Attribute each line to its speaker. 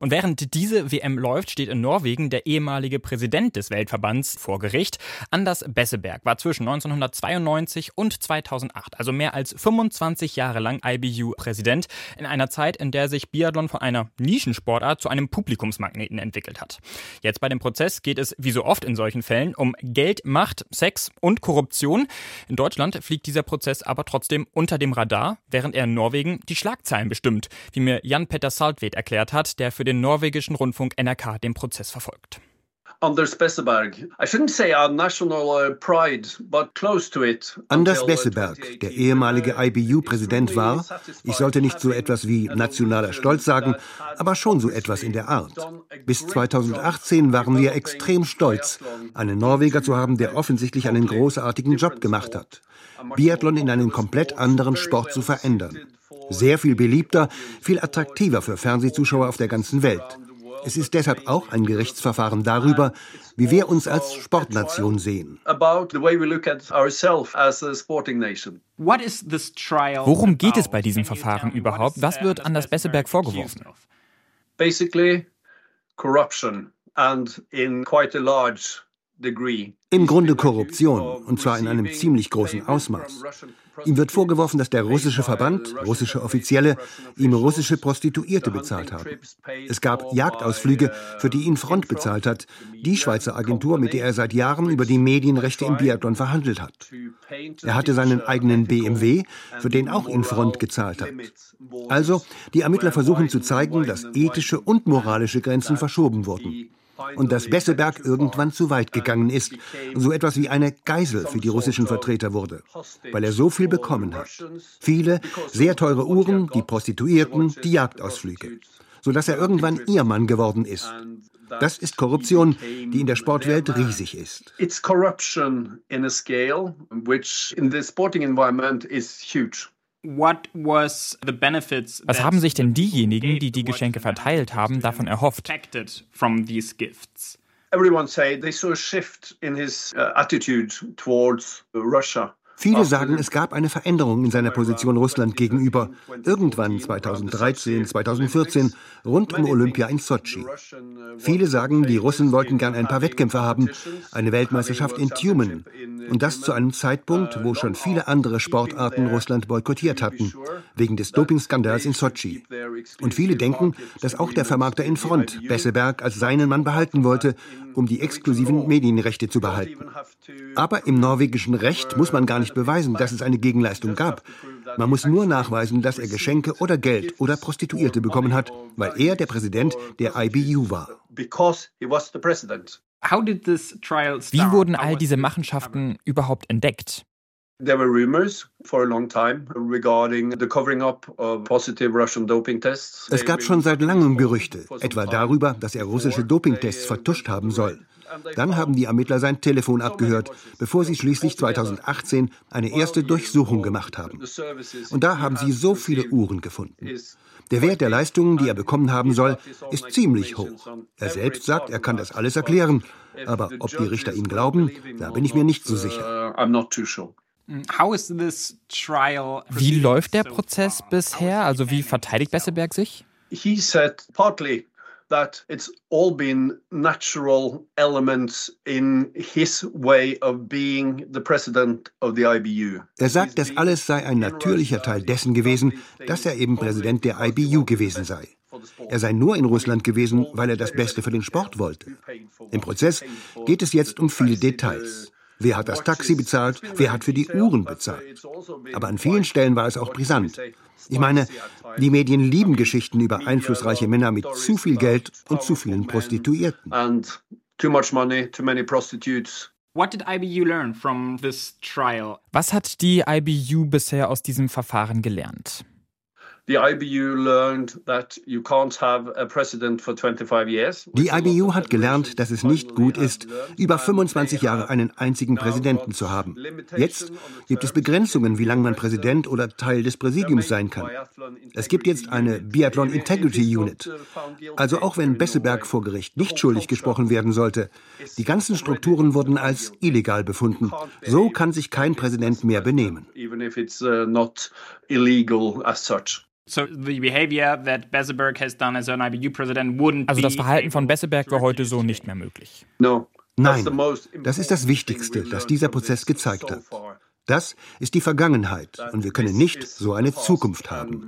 Speaker 1: Und während diese WM läuft, steht in Norwegen der ehemalige Präsident des Weltverbands vor Gericht. Anders Besseberg war zwischen 1992 und 2008, also mehr als 25 Jahre lang IBU-Präsident, in einer Zeit, in der sich Biathlon von einer Nischensportart zu einem Publikumsmagneten entwickelt hat. Jetzt bei dem Prozess geht es, wie so oft in solchen Fällen, um Geld, Macht, Sex und Korruption. In Deutschland fliegt dieser Prozess aber trotzdem unter dem Radar, während er in Norwegen die Schlagzeilen bestimmt, wie mir Jan-Petter Saltvedt erklärt hat, der für den den norwegischen Rundfunk NRK den Prozess verfolgt.
Speaker 2: Anders Besseberg,
Speaker 3: Anders Besseberg, der ehemalige IBU-Präsident war, ich sollte nicht so etwas wie nationaler Stolz sagen, aber schon so etwas in der Art. Bis 2018 waren wir extrem stolz, einen Norweger zu haben, der offensichtlich einen großartigen Job gemacht hat. Biathlon in einen komplett anderen Sport zu verändern sehr viel beliebter, viel attraktiver für Fernsehzuschauer auf der ganzen Welt. Es ist deshalb auch ein Gerichtsverfahren darüber, wie wir uns als Sportnation sehen.
Speaker 1: Worum geht es bei diesem Verfahren überhaupt? Was wird Anders Besseberg vorgeworfen?
Speaker 2: Basically corruption and in quite a large
Speaker 3: im Grunde Korruption, und zwar in einem ziemlich großen Ausmaß. Ihm wird vorgeworfen, dass der russische Verband, russische Offizielle, ihm russische Prostituierte bezahlt haben. Es gab Jagdausflüge, für die ihn Front bezahlt hat, die Schweizer Agentur, mit der er seit Jahren über die Medienrechte im Biathlon verhandelt hat. Er hatte seinen eigenen BMW, für den auch ihn Front gezahlt hat. Also, die Ermittler versuchen zu zeigen, dass ethische und moralische Grenzen verschoben wurden und dass Besseberg irgendwann zu weit gegangen ist, so etwas wie eine Geisel für die russischen Vertreter wurde, weil er so viel bekommen hat. Viele sehr teure Uhren, die Prostituierten, die Jagdausflüge, sodass er irgendwann ihr Mann geworden ist. Das ist Korruption, die in der Sportwelt riesig ist.
Speaker 2: It's corruption in a scale which in the sporting environment is huge.
Speaker 1: What was haben sich denn diejenigen, die die Geschenke verteilt haben, davon erhofft?
Speaker 2: Everyone say they saw a shift in his uh, attitude towards Russia.
Speaker 3: Viele sagen, es gab eine Veränderung in seiner Position Russland gegenüber. Irgendwann 2013, 2014, rund um Olympia in Sochi. Viele sagen, die Russen wollten gern ein paar Wettkämpfe haben, eine Weltmeisterschaft in Tumen. Und das zu einem Zeitpunkt, wo schon viele andere Sportarten Russland boykottiert hatten, wegen des Dopingskandals in Sochi. Und viele denken, dass auch der Vermarkter in Front Besseberg als seinen Mann behalten wollte, um die exklusiven Medienrechte zu behalten. Aber im norwegischen Recht muss man gar nicht nicht beweisen, dass es eine Gegenleistung gab. Man muss nur nachweisen, dass er Geschenke oder Geld oder Prostituierte bekommen hat, weil er der Präsident der IBU war.
Speaker 1: Wie wurden all diese Machenschaften überhaupt entdeckt?
Speaker 3: Es gab schon seit langem Gerüchte, etwa darüber, dass er russische Dopingtests vertuscht haben soll. Dann haben die Ermittler sein Telefon abgehört, bevor sie schließlich 2018 eine erste Durchsuchung gemacht haben. Und da haben sie so viele Uhren gefunden. Der Wert der Leistungen, die er bekommen haben soll, ist ziemlich hoch. Er selbst sagt, er kann das alles erklären. Aber ob die Richter ihm glauben, da bin ich mir nicht so sicher.
Speaker 1: Wie läuft der Prozess bisher? Also wie verteidigt Besseberg sich?
Speaker 2: He said partly that it's all been natural elements in his way of being the president of the IBU.
Speaker 3: Er sagt, das alles sei ein natürlicher Teil dessen gewesen, dass er eben Präsident der IBU gewesen sei. Er sei nur in Russland gewesen, weil er das Beste für den Sport wollte. Im Prozess geht es jetzt um viele Details. Wer hat das Taxi bezahlt? Wer hat für die Uhren bezahlt? Aber an vielen Stellen war es auch brisant. Ich meine, die Medien lieben Geschichten über einflussreiche Männer mit zu viel Geld und zu vielen Prostituierten.
Speaker 1: Was hat die IBU bisher aus diesem Verfahren gelernt?
Speaker 3: Die IBU hat gelernt, dass es nicht gut ist, über 25 Jahre einen einzigen Präsidenten zu haben. Jetzt gibt es Begrenzungen, wie lange man Präsident oder Teil des Präsidiums sein kann. Es gibt jetzt eine Biathlon Integrity Unit. Also auch wenn Besseberg vor Gericht nicht schuldig gesprochen werden sollte, die ganzen Strukturen wurden als illegal befunden. So kann sich kein Präsident mehr benehmen.
Speaker 1: Also das Verhalten von Besseberg war heute so nicht mehr möglich.
Speaker 3: Nein, das ist das Wichtigste, das dieser Prozess gezeigt hat. Das ist die Vergangenheit und wir können nicht so eine Zukunft haben.